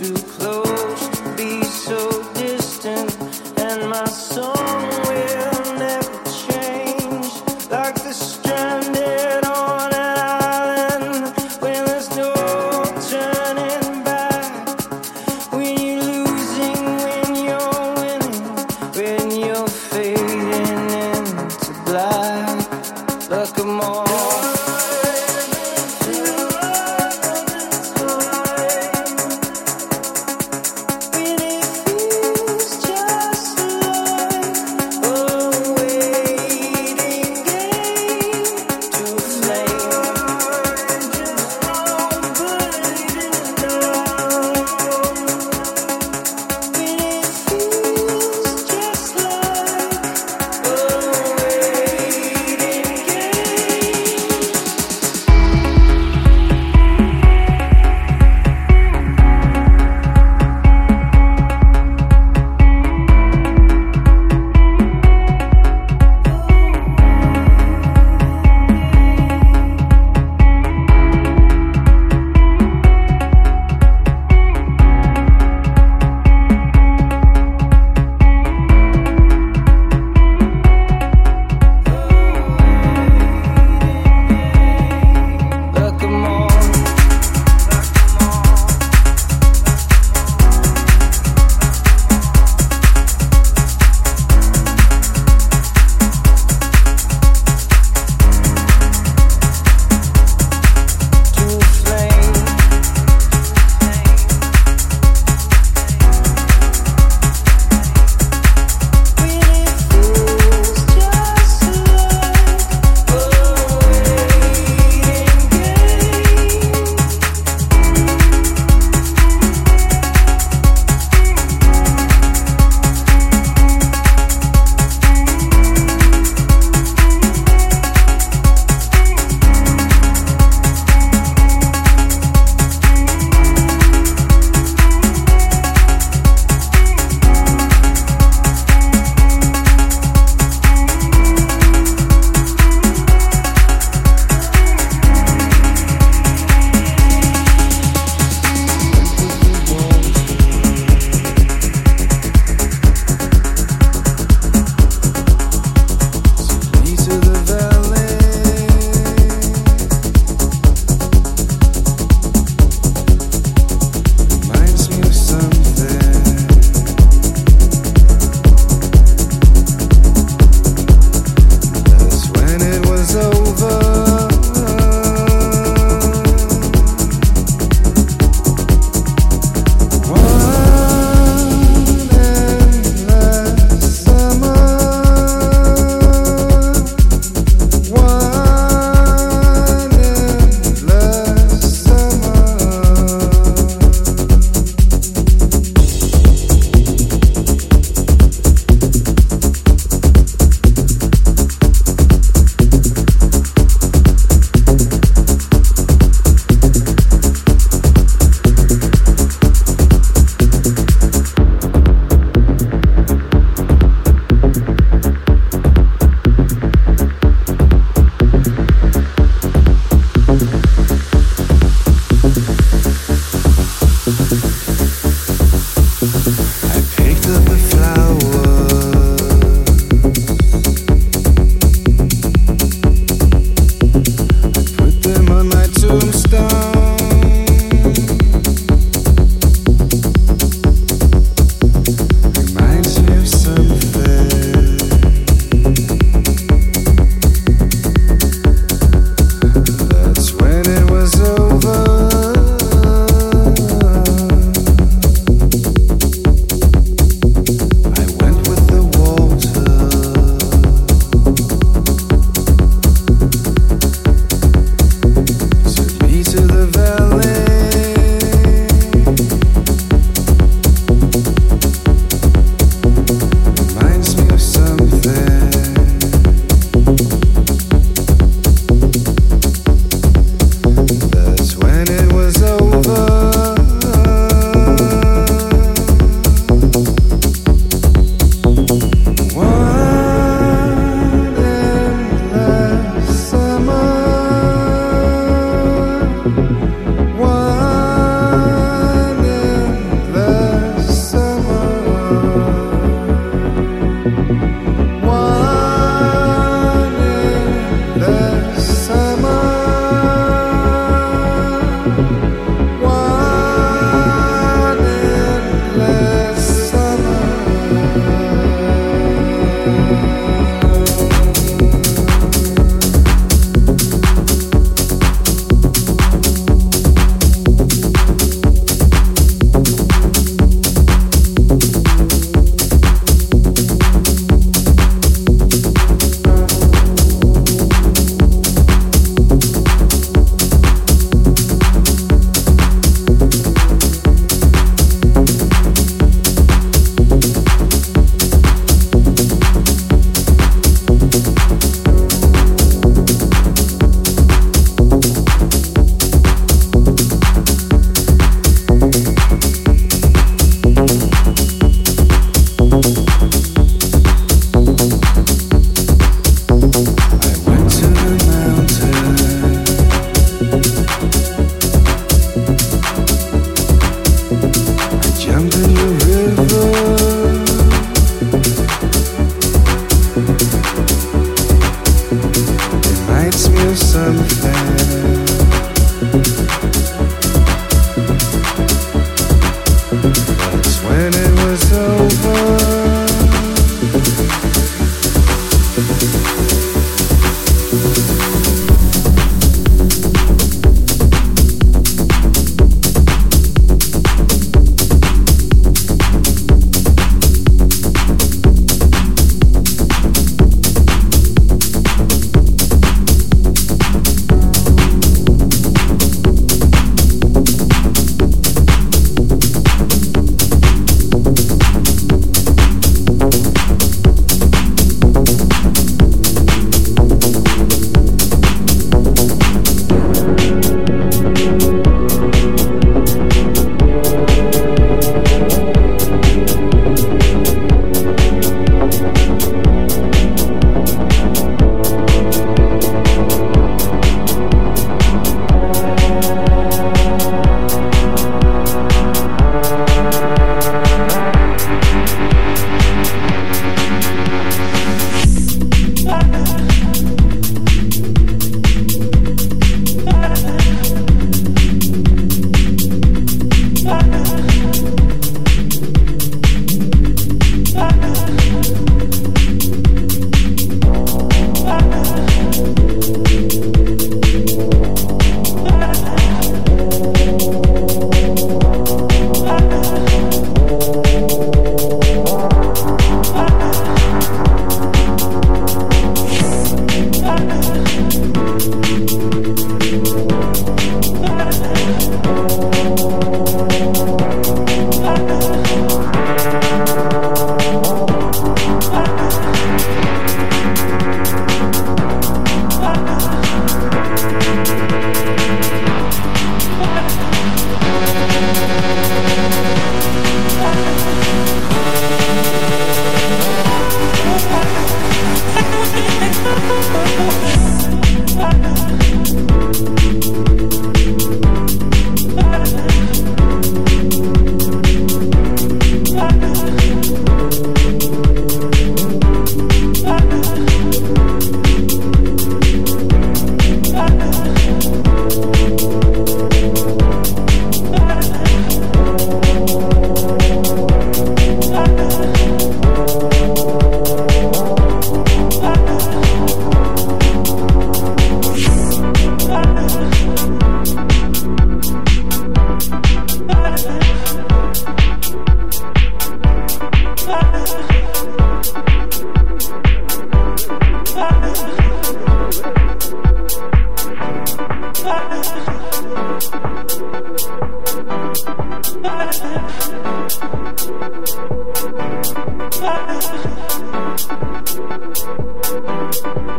to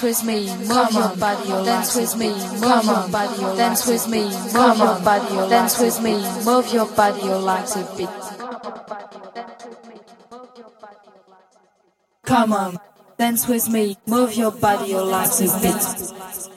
dance with me, move your body, dance with me, move your body, dance with me, move your body, dance with me, move your body, legs a bit. Come on, dance with me, move your body, your legs a bit.